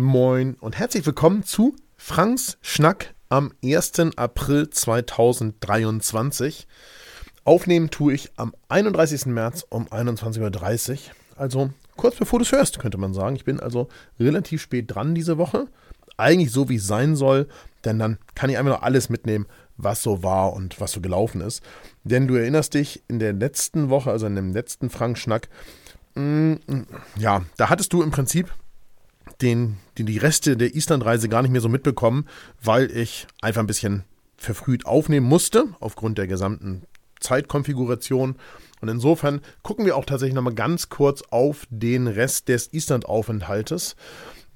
Moin und herzlich willkommen zu Franks Schnack am 1. April 2023. Aufnehmen tue ich am 31. März um 21.30 Uhr. Also kurz bevor du es hörst, könnte man sagen. Ich bin also relativ spät dran diese Woche. Eigentlich so, wie es sein soll, denn dann kann ich einfach noch alles mitnehmen, was so war und was so gelaufen ist. Denn du erinnerst dich, in der letzten Woche, also in dem letzten Frank-Schnack, mm, ja, da hattest du im Prinzip den, den, die Reste der Islandreise gar nicht mehr so mitbekommen, weil ich einfach ein bisschen verfrüht aufnehmen musste, aufgrund der gesamten Zeitkonfiguration. Und insofern gucken wir auch tatsächlich nochmal ganz kurz auf den Rest des Island-Aufenthaltes.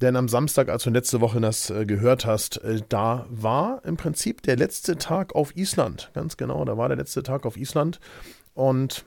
Denn am Samstag, als du letzte Woche das äh, gehört hast, äh, da war im Prinzip der letzte Tag auf Island. Ganz genau, da war der letzte Tag auf Island. Und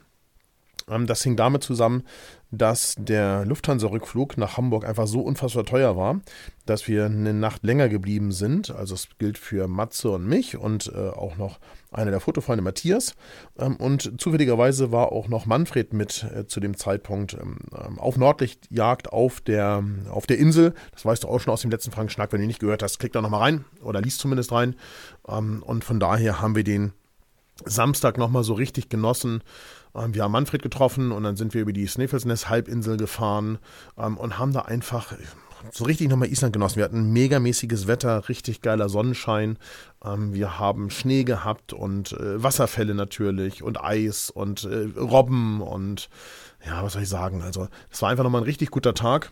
das hing damit zusammen, dass der Lufthansa-Rückflug nach Hamburg einfach so unfassbar teuer war, dass wir eine Nacht länger geblieben sind. Also es gilt für Matze und mich und äh, auch noch einer der Fotofreunde Matthias. Ähm, und zufälligerweise war auch noch Manfred mit äh, zu dem Zeitpunkt ähm, ähm auf Nordlichtjagd auf der, auf der Insel. Das weißt du auch schon aus dem letzten Frank-Schnack. Wenn du ihn nicht gehört hast, klick da nochmal rein oder liest zumindest rein. Ähm, und von daher haben wir den Samstag nochmal so richtig genossen. Ähm, wir haben Manfred getroffen und dann sind wir über die Snæfellsnes-Halbinsel gefahren ähm, und haben da einfach so richtig nochmal Island genossen. Wir hatten megamäßiges Wetter, richtig geiler Sonnenschein. Ähm, wir haben Schnee gehabt und äh, Wasserfälle natürlich und Eis und äh, Robben und ja, was soll ich sagen? Also, es war einfach nochmal ein richtig guter Tag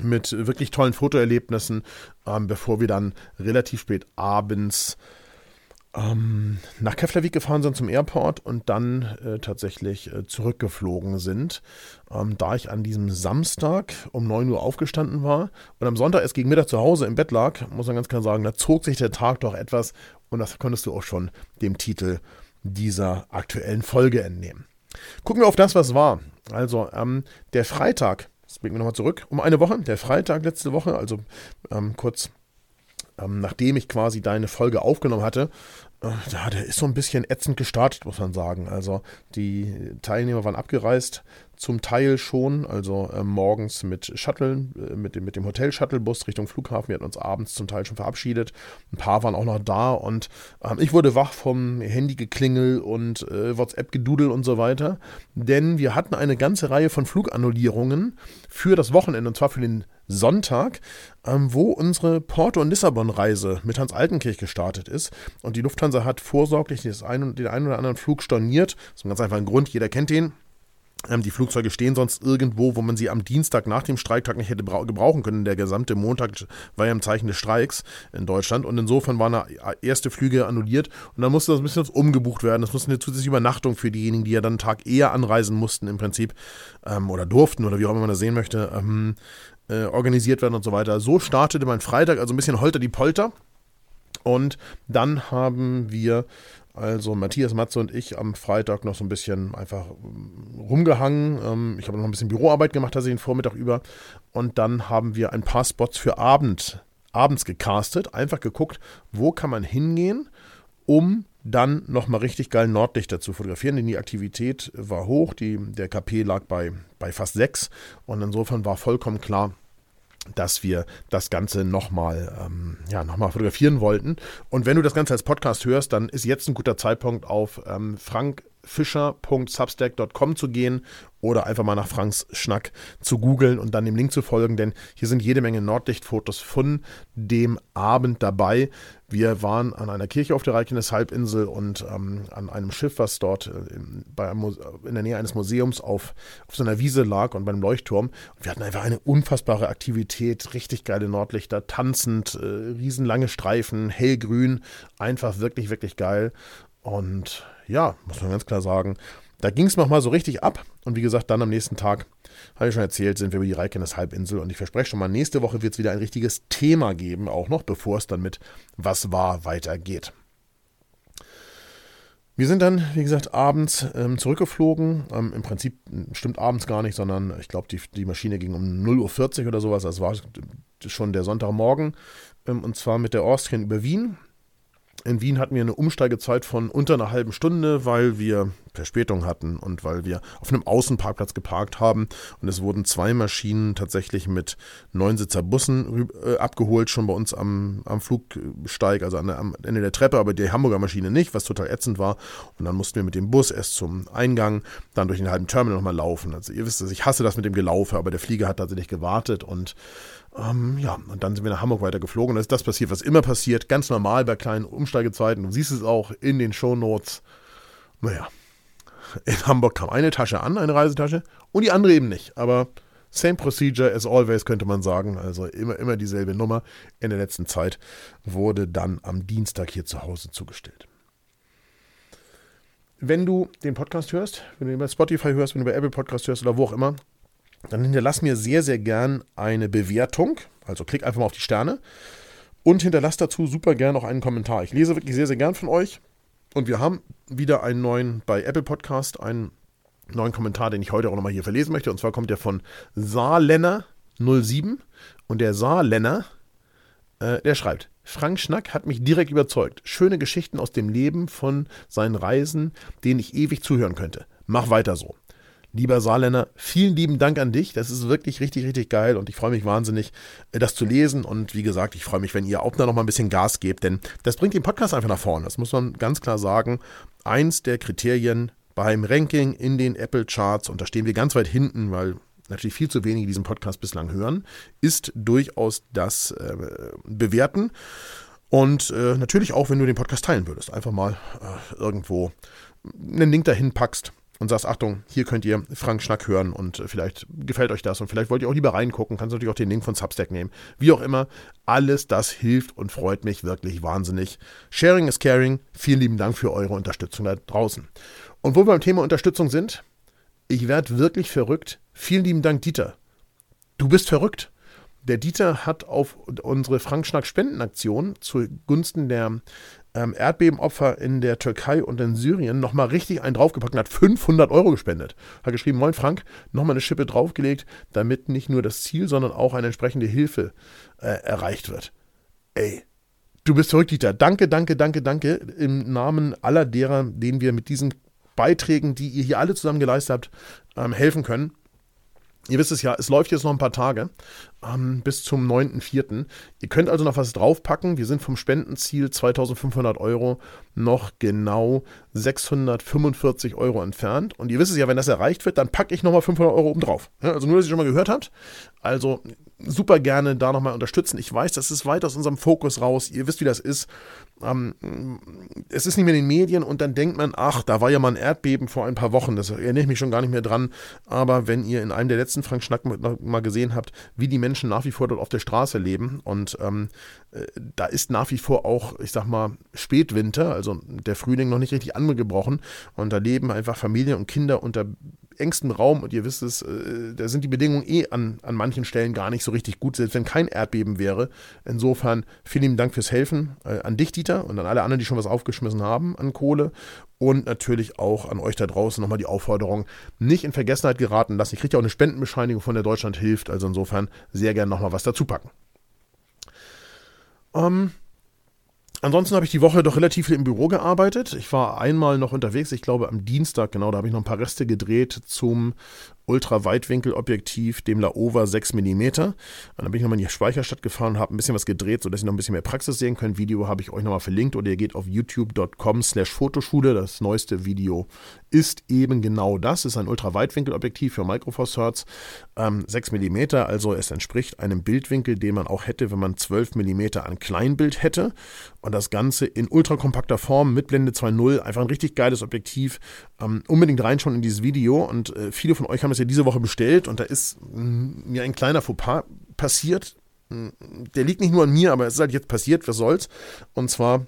mit wirklich tollen Fotoerlebnissen, bevor wir dann relativ spät abends ähm, nach Keflavik gefahren sind zum Airport und dann äh, tatsächlich äh, zurückgeflogen sind. Ähm, da ich an diesem Samstag um 9 Uhr aufgestanden war und am Sonntag erst gegen Mittag zu Hause im Bett lag, muss man ganz klar sagen, da zog sich der Tag doch etwas und das konntest du auch schon dem Titel dieser aktuellen Folge entnehmen. Gucken wir auf das, was war. Also ähm, der Freitag, das bringen wir nochmal zurück, um eine Woche, der Freitag letzte Woche, also ähm, kurz ähm, nachdem ich quasi deine Folge aufgenommen hatte, ja, der ist so ein bisschen ätzend gestartet, muss man sagen. Also die Teilnehmer waren abgereist, zum Teil schon, also äh, morgens mit Shuttle, äh, mit dem, mit dem Hotel-Shuttlebus Richtung Flughafen. Wir hatten uns abends zum Teil schon verabschiedet. Ein paar waren auch noch da und äh, ich wurde wach vom Handygeklingel und äh, WhatsApp-Gedudel und so weiter. Denn wir hatten eine ganze Reihe von Flugannullierungen für das Wochenende und zwar für den Sonntag, ähm, wo unsere Porto- und Lissabon-Reise mit Hans Altenkirch gestartet ist. Und die Lufthansa hat vorsorglich den einen oder anderen Flug storniert. Das ist ein ganz einfacher Grund, jeder kennt den. Ähm, die Flugzeuge stehen sonst irgendwo, wo man sie am Dienstag nach dem Streiktag nicht hätte gebrauchen können. Der gesamte Montag war ja im Zeichen des Streiks in Deutschland und insofern waren da erste Flüge annulliert und dann musste das ein bisschen umgebucht werden. Das musste eine zusätzliche Übernachtung für diejenigen, die ja dann einen Tag eher anreisen mussten im Prinzip ähm, oder durften oder wie auch immer man das sehen möchte, ähm, äh, organisiert werden und so weiter. So startete mein Freitag, also ein bisschen holter die Polter. Und dann haben wir also Matthias Matze und ich am Freitag noch so ein bisschen einfach ähm, rumgehangen. Ähm, ich habe noch ein bisschen Büroarbeit gemacht, also den Vormittag über. Und dann haben wir ein paar Spots für Abend, abends gecastet. Einfach geguckt, wo kann man hingehen, um dann nochmal richtig geil Nordlichter zu fotografieren, denn die Aktivität war hoch, die, der KP lag bei, bei fast sechs und insofern war vollkommen klar, dass wir das Ganze nochmal ähm, ja, noch fotografieren wollten. Und wenn du das Ganze als Podcast hörst, dann ist jetzt ein guter Zeitpunkt auf ähm, frankfischer.substack.com zu gehen oder einfach mal nach Franks Schnack zu googeln und dann dem Link zu folgen, denn hier sind jede Menge Nordlichtfotos von dem Abend dabei. Wir waren an einer Kirche auf der Reykjanes-Halbinsel und ähm, an einem Schiff, was dort äh, in, bei, in der Nähe eines Museums auf, auf so einer Wiese lag und beim Leuchtturm. Und wir hatten einfach eine unfassbare Aktivität, richtig geile Nordlichter, tanzend, äh, riesenlange Streifen, hellgrün, einfach wirklich, wirklich geil. Und ja, muss man ganz klar sagen, da ging es nochmal so richtig ab. Und wie gesagt, dann am nächsten Tag, habe ich schon erzählt, sind wir über die Reikenes Halbinsel. Und ich verspreche schon mal, nächste Woche wird es wieder ein richtiges Thema geben, auch noch, bevor es dann mit Was war weitergeht. Wir sind dann, wie gesagt, abends ähm, zurückgeflogen. Ähm, Im Prinzip stimmt abends gar nicht, sondern ich glaube, die, die Maschine ging um 0.40 Uhr oder sowas. Das war schon der Sonntagmorgen. Ähm, und zwar mit der Austrian über Wien. In Wien hatten wir eine Umsteigezeit von unter einer halben Stunde, weil wir Verspätung hatten und weil wir auf einem Außenparkplatz geparkt haben und es wurden zwei Maschinen tatsächlich mit Neunsitzer Bussen äh, abgeholt, schon bei uns am, am Flugsteig, also der, am Ende der Treppe, aber die Hamburger Maschine nicht, was total ätzend war. Und dann mussten wir mit dem Bus erst zum Eingang, dann durch den halben Terminal nochmal laufen. Also ihr wisst es, ich hasse das mit dem Gelaufe, aber der Flieger hat tatsächlich gewartet und ähm, ja, und dann sind wir nach Hamburg weiter geflogen. Da ist das passiert, was immer passiert, ganz normal bei kleinen Umsteigezeiten. Du siehst es auch in den Shownotes. Naja, in Hamburg kam eine Tasche an, eine Reisetasche, und die andere eben nicht. Aber same procedure as always, könnte man sagen. Also immer, immer dieselbe Nummer. In der letzten Zeit wurde dann am Dienstag hier zu Hause zugestellt. Wenn du den Podcast hörst, wenn du ihn bei Spotify hörst, wenn du bei Apple Podcast hörst oder wo auch immer, dann hinterlass mir sehr, sehr gern eine Bewertung. Also klick einfach mal auf die Sterne und hinterlass dazu super gern auch einen Kommentar. Ich lese wirklich sehr, sehr gern von euch. Und wir haben wieder einen neuen bei Apple Podcast, einen neuen Kommentar, den ich heute auch nochmal hier verlesen möchte. Und zwar kommt der von Saarlenner07. Und der Saarlenner, äh, der schreibt, Frank Schnack hat mich direkt überzeugt. Schöne Geschichten aus dem Leben von seinen Reisen, denen ich ewig zuhören könnte. Mach weiter so. Lieber Saarländer, vielen lieben Dank an dich. Das ist wirklich richtig, richtig geil und ich freue mich wahnsinnig, äh, das zu lesen. Und wie gesagt, ich freue mich, wenn ihr auch da noch mal ein bisschen Gas gebt, denn das bringt den Podcast einfach nach vorne. Das muss man ganz klar sagen. Eins der Kriterien beim Ranking in den Apple Charts, und da stehen wir ganz weit hinten, weil natürlich viel zu wenige diesen Podcast bislang hören, ist durchaus das äh, Bewerten. Und äh, natürlich auch, wenn du den Podcast teilen würdest. Einfach mal äh, irgendwo einen Link dahin packst und sagst, Achtung, hier könnt ihr Frank Schnack hören und äh, vielleicht gefällt euch das und vielleicht wollt ihr auch lieber reingucken, kannst natürlich auch den Link von Substack nehmen. Wie auch immer, alles das hilft und freut mich wirklich wahnsinnig. Sharing is caring. Vielen lieben Dank für eure Unterstützung da draußen. Und wo wir beim Thema Unterstützung sind, ich werde wirklich verrückt. Vielen lieben Dank, Dieter. Du bist verrückt. Der Dieter hat auf unsere Frank Schnack Spendenaktion zugunsten der ähm, Erdbebenopfer in der Türkei und in Syrien nochmal richtig einen draufgepackt und hat 500 Euro gespendet. Hat geschrieben, moin Frank, nochmal eine Schippe draufgelegt, damit nicht nur das Ziel, sondern auch eine entsprechende Hilfe äh, erreicht wird. Ey, du bist verrückt, Dieter. Danke, danke, danke, danke im Namen aller derer, denen wir mit diesen Beiträgen, die ihr hier alle zusammen geleistet habt, ähm, helfen können. Ihr wisst es ja, es läuft jetzt noch ein paar Tage ähm, bis zum 9.4. Ihr könnt also noch was draufpacken. Wir sind vom Spendenziel 2500 Euro noch genau 645 Euro entfernt. Und ihr wisst es ja, wenn das erreicht wird, dann packe ich nochmal 500 Euro oben drauf. Ja, also nur, dass ihr schon mal gehört habt. Also super gerne da nochmal unterstützen. Ich weiß, das ist weit aus unserem Fokus raus. Ihr wisst, wie das ist. Ähm, es ist nicht mehr in den Medien und dann denkt man, ach, da war ja mal ein Erdbeben vor ein paar Wochen. Das erinnere ich mich schon gar nicht mehr dran. Aber wenn ihr in einem der letzten Frank Schnack mal gesehen habt, wie die Menschen nach wie vor dort auf der Straße leben und ähm, äh, da ist nach wie vor auch, ich sag mal, Spätwinter, also der Frühling noch nicht richtig angebrochen und da leben einfach Familien und Kinder unter engstem Raum und ihr wisst es, äh, da sind die Bedingungen eh an, an manchen Stellen gar nicht so richtig gut, selbst wenn kein Erdbeben wäre. Insofern vielen lieben Dank fürs Helfen äh, an dich, Dieter, und an alle anderen, die schon was aufgeschmissen haben an Kohle. Und natürlich auch an euch da draußen nochmal die Aufforderung, nicht in Vergessenheit geraten lassen. Ich kriege ja auch eine Spendenbescheinigung von der Deutschland hilft, also insofern sehr gerne nochmal was dazu packen. Ähm, Ansonsten habe ich die Woche doch relativ viel im Büro gearbeitet. Ich war einmal noch unterwegs, ich glaube am Dienstag, genau, da habe ich noch ein paar Reste gedreht zum Ultraweitwinkelobjektiv, dem Laowa 6 mm. Und dann bin ich nochmal in die Speicherstadt gefahren und habe ein bisschen was gedreht, sodass ihr noch ein bisschen mehr Praxis sehen könnt. Video habe ich euch nochmal verlinkt oder ihr geht auf youtube.com slash Fotoschule. Das neueste Video ist eben genau das. Ist ein Ultraweitwinkelobjektiv für Micro Four Thirds, ähm, 6 mm. Also es entspricht einem Bildwinkel, den man auch hätte, wenn man 12 mm an Kleinbild hätte. Und das Ganze in ultrakompakter Form mit Blende 2.0. Einfach ein richtig geiles Objektiv. Ähm, unbedingt reinschauen in dieses Video. Und äh, viele von euch haben es ja diese Woche bestellt und da ist mm, mir ein kleiner Fauxpas passiert. Mm, der liegt nicht nur an mir, aber es ist halt jetzt passiert, was soll's. Und zwar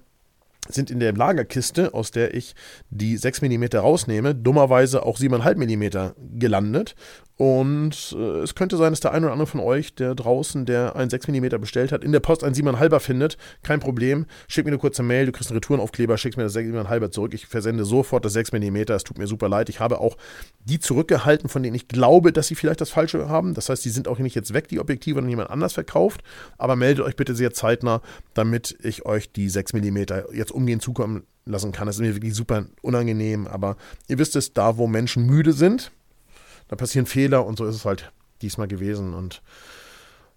sind in der Lagerkiste, aus der ich die 6 mm rausnehme, dummerweise auch 7,5 mm gelandet. Und äh, es könnte sein, dass der ein oder andere von euch, der draußen, der einen 6 mm bestellt hat, in der Post einen 7,5er findet. Kein Problem. Schick mir eine kurze Mail, du kriegst einen Retourenaufkleber, schickst mir das 7,5er zurück. Ich versende sofort das 6 mm. Es tut mir super leid. Ich habe auch die zurückgehalten, von denen ich glaube, dass sie vielleicht das Falsche haben. Das heißt, die sind auch nicht jetzt weg, die Objektive, und jemand anders verkauft. Aber meldet euch bitte sehr zeitnah, damit ich euch die 6 mm jetzt umgehend zukommen lassen kann. Das ist mir wirklich super unangenehm. Aber ihr wisst es, da wo Menschen müde sind, da passieren Fehler und so ist es halt diesmal gewesen. Und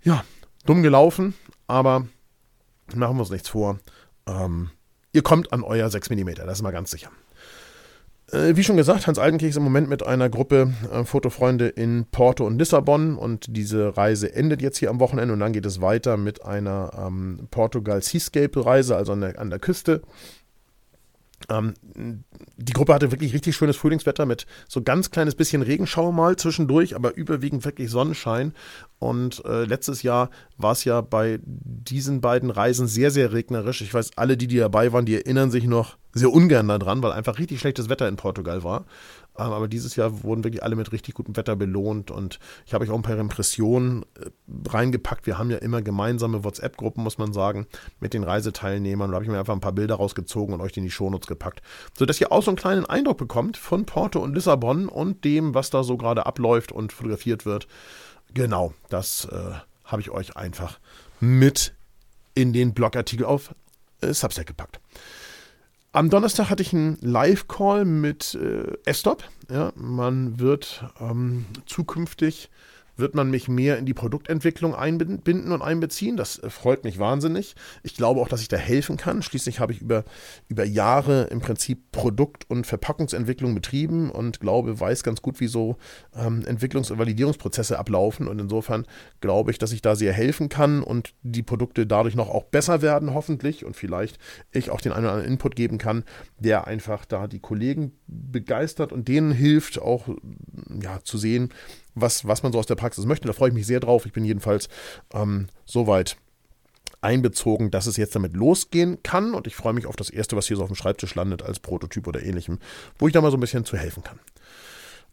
ja, dumm gelaufen, aber machen wir uns nichts vor. Ähm, ihr kommt an euer 6 mm, das ist mal ganz sicher. Äh, wie schon gesagt, Hans Altenkirch ist im Moment mit einer Gruppe äh, Fotofreunde in Porto und Lissabon und diese Reise endet jetzt hier am Wochenende und dann geht es weiter mit einer ähm, Portugal Seascape Reise, also an der, an der Küste. Ähm, die Gruppe hatte wirklich richtig schönes Frühlingswetter mit so ganz kleines bisschen Regenschauer mal zwischendurch, aber überwiegend wirklich Sonnenschein. Und äh, letztes Jahr war es ja bei diesen beiden Reisen sehr, sehr regnerisch. Ich weiß, alle, die, die dabei waren, die erinnern sich noch sehr ungern daran, weil einfach richtig schlechtes Wetter in Portugal war. Ähm, aber dieses Jahr wurden wirklich alle mit richtig gutem Wetter belohnt und ich habe euch auch ein paar Impressionen äh, reingepackt. Wir haben ja immer gemeinsame WhatsApp-Gruppen, muss man sagen, mit den Reiseteilnehmern. Da habe ich mir einfach ein paar Bilder rausgezogen und euch in die Shownotes gepackt, sodass ihr auch so einen kleinen Eindruck bekommt von Porto und Lissabon und dem, was da so gerade abläuft und fotografiert wird. Genau, das äh, habe ich euch einfach mit in den Blogartikel auf äh, Substack gepackt. Am Donnerstag hatte ich einen Live-Call mit äh, S-Stop. Ja, man wird ähm, zukünftig wird man mich mehr in die Produktentwicklung einbinden und einbeziehen. Das äh, freut mich wahnsinnig. Ich glaube auch, dass ich da helfen kann. Schließlich habe ich über, über Jahre im Prinzip Produkt- und Verpackungsentwicklung betrieben und glaube, weiß ganz gut, wie so ähm, Entwicklungs- und Validierungsprozesse ablaufen. Und insofern glaube ich, dass ich da sehr helfen kann und die Produkte dadurch noch auch besser werden, hoffentlich. Und vielleicht ich auch den einen oder anderen Input geben kann, der einfach da die Kollegen begeistert und denen hilft, auch ja, zu sehen, was, was man so aus der Praxis möchte. Da freue ich mich sehr drauf. Ich bin jedenfalls ähm, soweit einbezogen, dass es jetzt damit losgehen kann. Und ich freue mich auf das erste, was hier so auf dem Schreibtisch landet, als Prototyp oder ähnlichem, wo ich da mal so ein bisschen zu helfen kann.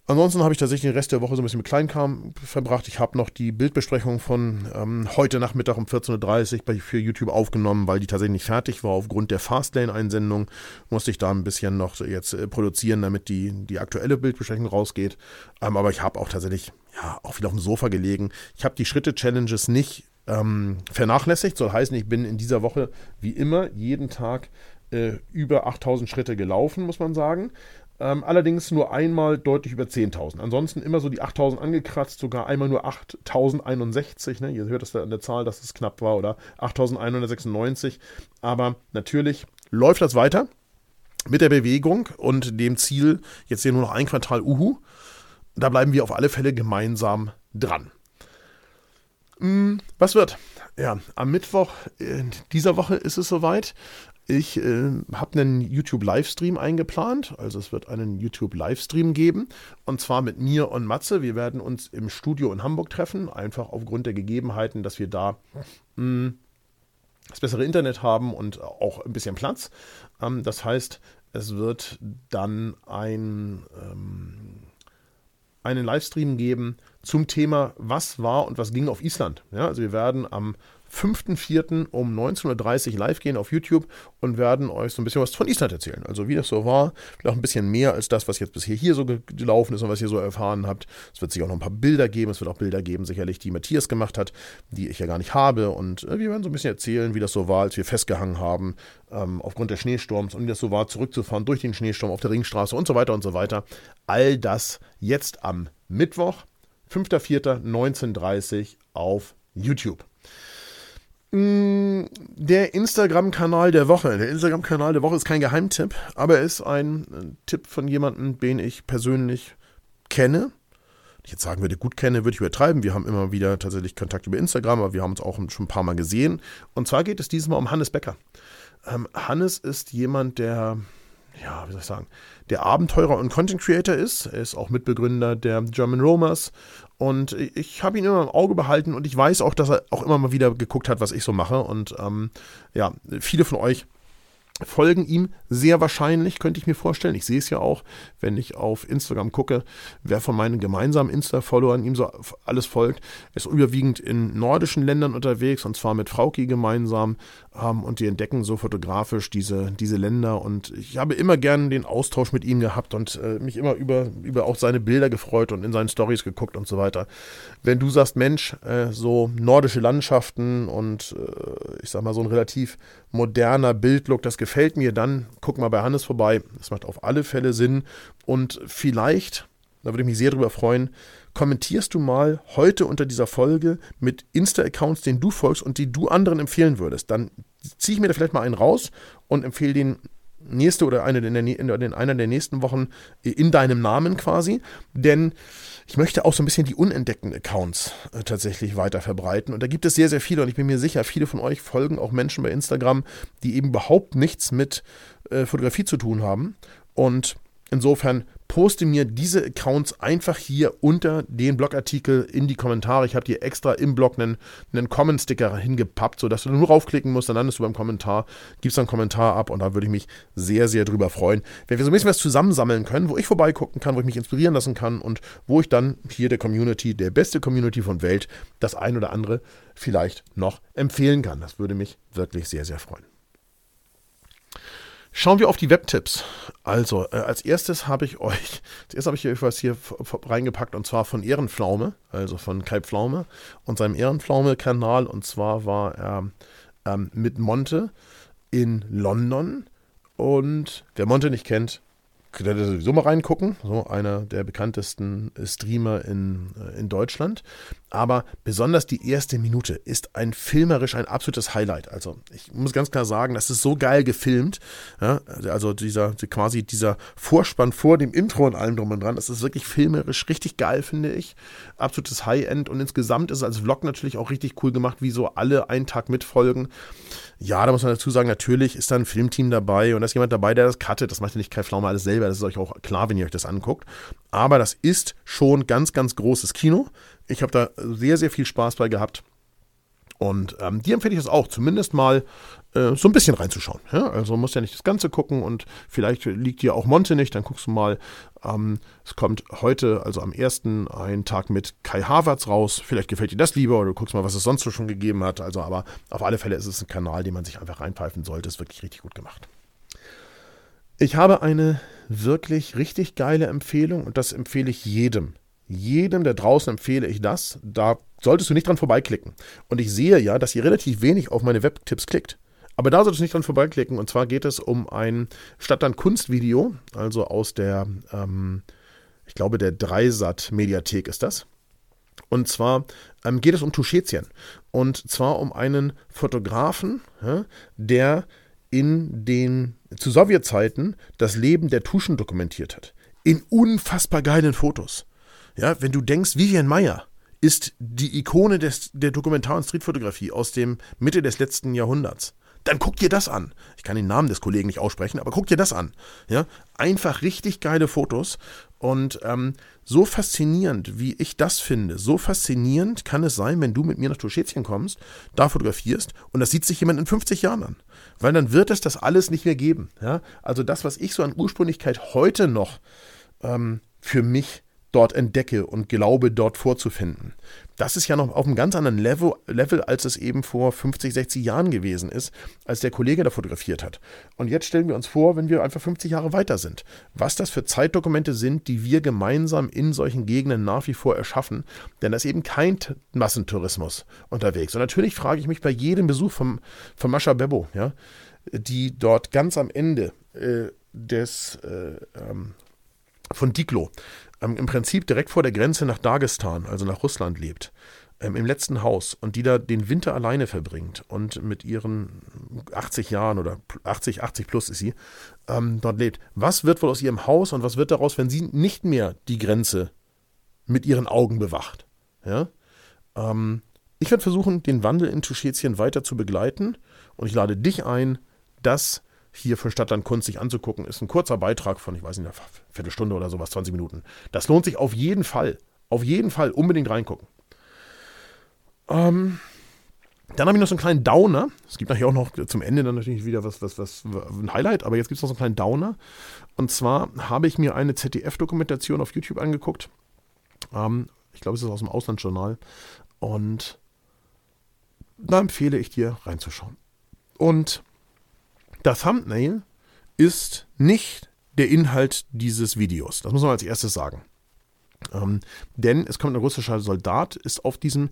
Ansonsten habe ich tatsächlich den Rest der Woche so ein bisschen mit Kleinkram verbracht. Ich habe noch die Bildbesprechung von ähm, heute Nachmittag um 14.30 Uhr für YouTube aufgenommen, weil die tatsächlich nicht fertig war. Aufgrund der Fastlane-Einsendung musste ich da ein bisschen noch jetzt äh, produzieren, damit die, die aktuelle Bildbesprechung rausgeht. Ähm, aber ich habe auch tatsächlich ja, auch wieder auf dem Sofa gelegen. Ich habe die Schritte-Challenges nicht ähm, vernachlässigt. Soll heißen, ich bin in dieser Woche wie immer jeden Tag äh, über 8000 Schritte gelaufen, muss man sagen. Ähm, allerdings nur einmal deutlich über 10.000. Ansonsten immer so die 8.000 angekratzt, sogar einmal nur 8.061. Ne? Ihr hört es da an der Zahl, dass es knapp war, oder 8.196. Aber natürlich läuft das weiter mit der Bewegung und dem Ziel, jetzt hier nur noch ein Quartal Uhu. Da bleiben wir auf alle Fälle gemeinsam dran. Hm, was wird? Ja, am Mittwoch dieser Woche ist es soweit. Ich äh, habe einen YouTube-Livestream eingeplant. Also es wird einen YouTube-Livestream geben. Und zwar mit mir und Matze. Wir werden uns im Studio in Hamburg treffen. Einfach aufgrund der Gegebenheiten, dass wir da mh, hm, das bessere Internet haben und auch ein bisschen Platz. Ähm, das heißt, es wird dann ein, ähm, einen Livestream geben zum Thema, was war und was ging auf Island. Ja, also wir werden am 5.4. um 19.30 Uhr live gehen auf YouTube und werden euch so ein bisschen was von Island erzählen. Also wie das so war, vielleicht ein bisschen mehr als das, was jetzt bisher hier so gelaufen ist und was ihr so erfahren habt. Es wird sich auch noch ein paar Bilder geben. Es wird auch Bilder geben, sicherlich, die Matthias gemacht hat, die ich ja gar nicht habe. Und äh, wir werden so ein bisschen erzählen, wie das so war, als wir festgehangen haben, ähm, aufgrund des Schneesturms und wie das so war, zurückzufahren durch den Schneesturm auf der Ringstraße und so weiter und so weiter. All das jetzt am Mittwoch, 5.4.1930 auf YouTube. Der Instagram-Kanal der Woche. Der Instagram-Kanal der Woche ist kein Geheimtipp, aber er ist ein äh, Tipp von jemandem, den ich persönlich kenne. Ich jetzt sagen würde, gut kenne, würde ich übertreiben. Wir haben immer wieder tatsächlich Kontakt über Instagram, aber wir haben uns auch schon ein paar Mal gesehen. Und zwar geht es dieses Mal um Hannes Becker. Ähm, Hannes ist jemand, der ja, wie soll ich sagen, der Abenteurer und Content Creator ist. Er ist auch Mitbegründer der German Romers. Und ich habe ihn immer im Auge behalten und ich weiß auch, dass er auch immer mal wieder geguckt hat, was ich so mache. Und ähm, ja, viele von euch folgen ihm sehr wahrscheinlich, könnte ich mir vorstellen. Ich sehe es ja auch, wenn ich auf Instagram gucke, wer von meinen gemeinsamen Insta-Followern ihm so alles folgt. Er ist überwiegend in nordischen Ländern unterwegs und zwar mit Frauki gemeinsam und die entdecken so fotografisch diese, diese Länder und ich habe immer gern den Austausch mit ihm gehabt und äh, mich immer über, über auch seine Bilder gefreut und in seinen Stories geguckt und so weiter. Wenn du sagst, Mensch, äh, so nordische Landschaften und äh, ich sag mal so ein relativ moderner Bildlook, das gefällt mir, dann guck mal bei Hannes vorbei. Das macht auf alle Fälle Sinn. Und vielleicht, da würde ich mich sehr drüber freuen, kommentierst du mal heute unter dieser Folge mit Insta-Accounts, denen du folgst und die du anderen empfehlen würdest. Dann ziehe ich mir da vielleicht mal einen raus und empfehle den nächste oder eine in einer der nächsten Wochen in deinem Namen quasi. Denn ich möchte auch so ein bisschen die unentdeckten Accounts äh, tatsächlich weiter verbreiten. Und da gibt es sehr, sehr viele. Und ich bin mir sicher, viele von euch folgen auch Menschen bei Instagram, die eben überhaupt nichts mit äh, Fotografie zu tun haben. Und insofern poste mir diese Accounts einfach hier unter den Blogartikel in die Kommentare. Ich habe dir extra im Blog einen, einen Comment-Sticker hingepappt, sodass du nur raufklicken musst, dann landest du beim Kommentar, gibst einen Kommentar ab und da würde ich mich sehr, sehr drüber freuen, wenn wir so ein bisschen was zusammensammeln können, wo ich vorbeigucken kann, wo ich mich inspirieren lassen kann und wo ich dann hier der Community, der beste Community von Welt, das ein oder andere vielleicht noch empfehlen kann. Das würde mich wirklich sehr, sehr freuen. Schauen wir auf die Webtipps. Also, äh, als erstes habe ich euch, zuerst habe ich euch was hier reingepackt und zwar von Ehrenpflaume, also von Kai Pflaume und seinem Ehrenpflaume-Kanal. Und zwar war er ähm, mit Monte in London. Und wer Monte nicht kennt, könnt ihr sowieso mal reingucken. So einer der bekanntesten Streamer in, äh, in Deutschland. Aber besonders die erste Minute ist ein filmerisch ein absolutes Highlight. Also ich muss ganz klar sagen, das ist so geil gefilmt. Ja, also dieser quasi dieser Vorspann vor dem Intro und allem drum und dran, das ist wirklich filmerisch richtig geil, finde ich. Absolutes High-End und insgesamt ist es als Vlog natürlich auch richtig cool gemacht, wie so alle einen Tag mitfolgen. Ja, da muss man dazu sagen, natürlich ist da ein Filmteam dabei und da ist jemand dabei, der das cuttet. Das macht ja nicht Kai Pflaume alles selber, das ist euch auch klar, wenn ihr euch das anguckt. Aber das ist schon ganz, ganz großes Kino. Ich habe da sehr, sehr viel Spaß bei gehabt. Und ähm, die empfehle ich es auch, zumindest mal äh, so ein bisschen reinzuschauen. Ja? Also musst ja nicht das Ganze gucken und vielleicht liegt dir auch Monte nicht, dann guckst du mal. Ähm, es kommt heute, also am ersten, ein Tag mit Kai Havertz raus. Vielleicht gefällt dir das lieber oder du guckst mal, was es sonst so schon gegeben hat. Also, aber auf alle Fälle ist es ein Kanal, den man sich einfach reinpfeifen sollte. Ist wirklich richtig gut gemacht. Ich habe eine wirklich richtig geile Empfehlung und das empfehle ich jedem jedem da draußen empfehle ich das. Da solltest du nicht dran vorbeiklicken. Und ich sehe ja, dass ihr relativ wenig auf meine Webtipps klickt. Aber da solltest du nicht dran vorbeiklicken. Und zwar geht es um ein Stadtland-Kunstvideo, also aus der, ähm, ich glaube, der Dreisat-Mediathek ist das. Und zwar ähm, geht es um Tuschetien. Und zwar um einen Fotografen, ja, der in den zu Sowjetzeiten das Leben der Tuschen dokumentiert hat. In unfassbar geilen Fotos. Ja, wenn du denkst, Vivian Mayer ist die Ikone des, der Dokumentar- und Streetfotografie aus dem Mitte des letzten Jahrhunderts. Dann guck dir das an. Ich kann den Namen des Kollegen nicht aussprechen, aber guck dir das an. Ja, einfach richtig geile Fotos und ähm, so faszinierend, wie ich das finde, so faszinierend kann es sein, wenn du mit mir nach Tuschetien kommst, da fotografierst und das sieht sich jemand in 50 Jahren an. Weil dann wird es das alles nicht mehr geben. Ja? Also das, was ich so an Ursprünglichkeit heute noch ähm, für mich dort entdecke und glaube, dort vorzufinden. Das ist ja noch auf einem ganz anderen Level, Level, als es eben vor 50, 60 Jahren gewesen ist, als der Kollege da fotografiert hat. Und jetzt stellen wir uns vor, wenn wir einfach 50 Jahre weiter sind, was das für Zeitdokumente sind, die wir gemeinsam in solchen Gegenden nach wie vor erschaffen. Denn da ist eben kein Massentourismus unterwegs. Und natürlich frage ich mich bei jedem Besuch vom, von Mascha Bebo, ja, die dort ganz am Ende äh, des äh, ähm, von Diklo ähm, im Prinzip direkt vor der Grenze nach Dagestan, also nach Russland lebt, ähm, im letzten Haus und die da den Winter alleine verbringt und mit ihren 80 Jahren oder 80, 80 plus ist sie, ähm, dort lebt. Was wird wohl aus ihrem Haus und was wird daraus, wenn sie nicht mehr die Grenze mit ihren Augen bewacht? Ja? Ähm, ich werde versuchen, den Wandel in Tuschetien weiter zu begleiten und ich lade dich ein, das hier für Stadtland Kunst sich anzugucken. Ist ein kurzer Beitrag von, ich weiß nicht, eine Viertelstunde oder sowas, 20 Minuten. Das lohnt sich auf jeden Fall. Auf jeden Fall unbedingt reingucken. Ähm, Dann habe ich noch so einen kleinen Downer. Es gibt nachher auch noch zum Ende dann natürlich wieder was, was, was, ein Highlight, aber jetzt gibt es noch so einen kleinen Downer. Und zwar habe ich mir eine ZDF-Dokumentation auf YouTube angeguckt. Ähm, ich glaube, es ist aus dem Auslandsjournal. Und da empfehle ich dir reinzuschauen. Und das Thumbnail ist nicht der Inhalt dieses Videos. Das muss man als erstes sagen. Ähm, denn es kommt ein russischer Soldat, ist auf diesem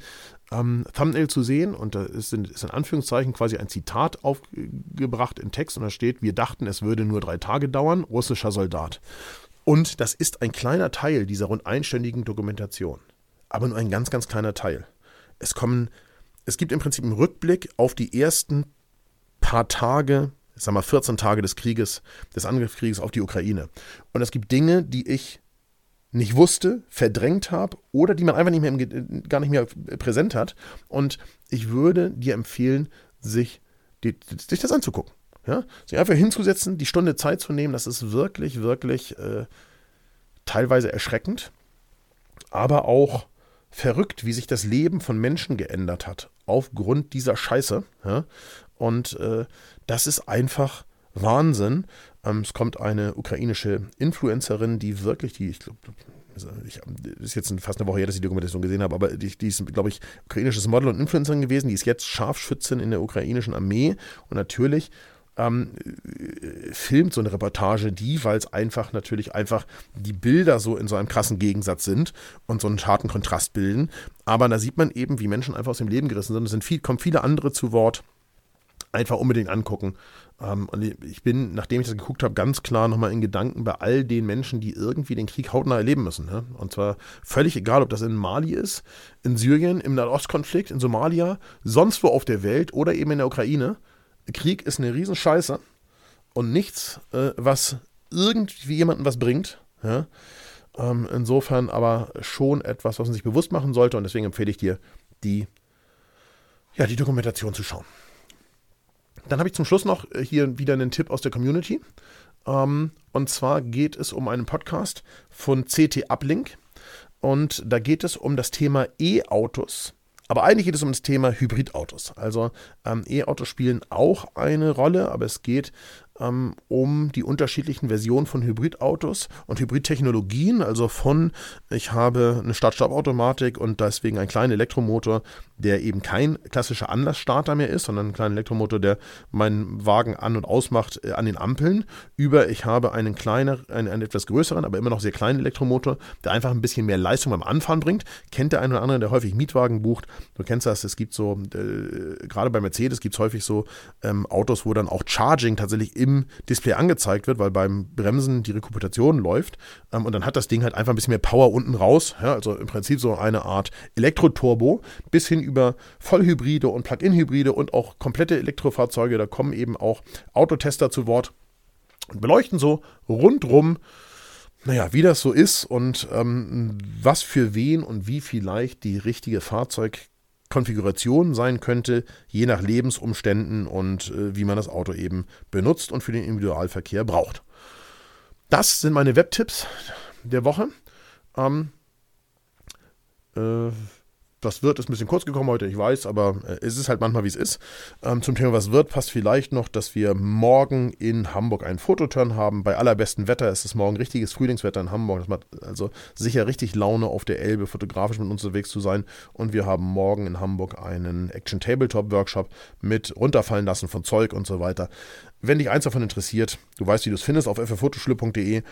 ähm, Thumbnail zu sehen und da ist in, ist in, Anführungszeichen quasi ein Zitat aufgebracht in Text und da steht, wir dachten, es würde nur drei Tage dauern, russischer Soldat. Und das ist ein kleiner Teil dieser rund einständigen Dokumentation, aber nur ein ganz, ganz kleiner Teil. Es kommen, es gibt im Prinzip einen Rückblick auf die ersten paar Tage ich sag mal 14 Tage des Krieges, des Angriffskrieges auf die Ukraine. Und es gibt Dinge, die ich nicht wusste, verdrängt habe oder die man einfach nicht mehr im, gar nicht mehr präsent hat. Und ich würde dir empfehlen, sich, die, sich das anzugucken. Ja? Sich einfach hinzusetzen, die Stunde Zeit zu nehmen, das ist wirklich, wirklich äh, teilweise erschreckend, aber auch verrückt, wie sich das Leben von Menschen geändert hat aufgrund dieser Scheiße. Ja? Und äh, das ist einfach Wahnsinn. Ähm, es kommt eine ukrainische Influencerin, die wirklich, die, ich glaube, also ich, ist jetzt fast eine Woche her, dass ich die Dokumentation gesehen habe, aber die, die ist, glaube ich, ukrainisches Model und Influencerin gewesen. Die ist jetzt Scharfschützin in der ukrainischen Armee und natürlich ähm, filmt so eine Reportage die, weil es einfach natürlich einfach die Bilder so in so einem krassen Gegensatz sind und so einen harten Kontrast bilden. Aber da sieht man eben, wie Menschen einfach aus dem Leben gerissen sind. Es sind viel, kommen viele andere zu Wort einfach unbedingt angucken. Ähm, und ich bin, nachdem ich das geguckt habe, ganz klar nochmal in Gedanken bei all den Menschen, die irgendwie den Krieg hautnah erleben müssen. Ne? Und zwar völlig egal, ob das in Mali ist, in Syrien, im Nahostkonflikt, in Somalia, sonst wo auf der Welt oder eben in der Ukraine. Krieg ist eine Riesenscheiße und nichts, äh, was irgendwie jemandem was bringt. Ähm, insofern aber schon etwas, was man sich bewusst machen sollte und deswegen empfehle ich dir, die, ja, die Dokumentation zu schauen. Dann habe ich zum Schluss noch äh, hier wieder einen Tipp aus der Community. Ähm, und zwar geht es um einen Podcast von CT Uplink. Und da geht es um das Thema E-Autos. Aber eigentlich geht es um das Thema Hybridautos. Also ähm, E-Autos spielen auch eine Rolle, aber es geht ähm, um die unterschiedlichen Versionen von Hybridautos und Hybridtechnologien, also von ich habe eine Start-Stopp-Automatik und deswegen einen kleinen Elektromotor, der eben kein klassischer Anlassstarter mehr ist, sondern ein kleiner Elektromotor, der meinen Wagen an- und ausmacht äh, an den Ampeln, über ich habe einen kleinen, einen, einen, etwas größeren, aber immer noch sehr kleinen Elektromotor, der einfach ein bisschen mehr Leistung beim Anfahren bringt. Kennt der eine oder andere, der häufig Mietwagen bucht. Du kennst das, es gibt so, äh, gerade bei Mercedes gibt es häufig so ähm, Autos, wo dann auch Charging tatsächlich im Display angezeigt wird, weil beim Bremsen die Rekuperation läuft. Ähm, und dann hat das Ding halt einfach ein bisschen mehr Power unten raus. Ja, also im Prinzip so eine Art Elektroturbo bis hin über Vollhybride und Plug-in-Hybride und auch komplette Elektrofahrzeuge. Da kommen eben auch Autotester zu Wort und beleuchten so rundrum naja, wie das so ist und ähm, was für wen und wie vielleicht die richtige Fahrzeug Konfiguration sein könnte, je nach Lebensumständen und äh, wie man das Auto eben benutzt und für den Individualverkehr braucht. Das sind meine Webtipps der Woche. Ähm, äh, was wird, ist ein bisschen kurz gekommen heute, ich weiß, aber äh, es ist halt manchmal, wie es ist. Ähm, zum Thema was wird, passt vielleicht noch, dass wir morgen in Hamburg einen Fototurn haben. Bei allerbestem Wetter ist es morgen richtiges Frühlingswetter in Hamburg. Das macht also sicher richtig Laune, auf der Elbe fotografisch mit uns unterwegs zu sein. Und wir haben morgen in Hamburg einen Action Tabletop Workshop mit runterfallen lassen von Zeug und so weiter. Wenn dich eins davon interessiert, du weißt, wie du es findest auf fffotoschule.de.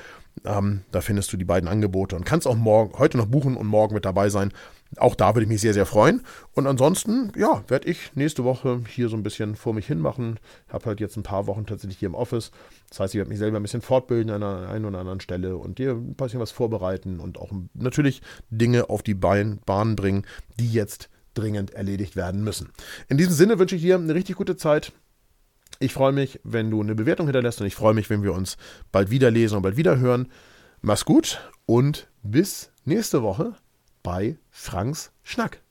Ähm, da findest du die beiden Angebote und kannst auch morgen, heute noch buchen und morgen mit dabei sein. Auch da würde ich mich sehr, sehr freuen. Und ansonsten, ja, werde ich nächste Woche hier so ein bisschen vor mich hin machen. Ich habe halt jetzt ein paar Wochen tatsächlich hier im Office. Das heißt, ich werde mich selber ein bisschen fortbilden an der einen oder anderen Stelle und dir ein bisschen was vorbereiten und auch natürlich Dinge auf die Bahn bringen, die jetzt dringend erledigt werden müssen. In diesem Sinne wünsche ich dir eine richtig gute Zeit. Ich freue mich, wenn du eine Bewertung hinterlässt und ich freue mich, wenn wir uns bald wieder lesen und bald wieder hören. Mach's gut und bis nächste Woche bei Franks Schnack.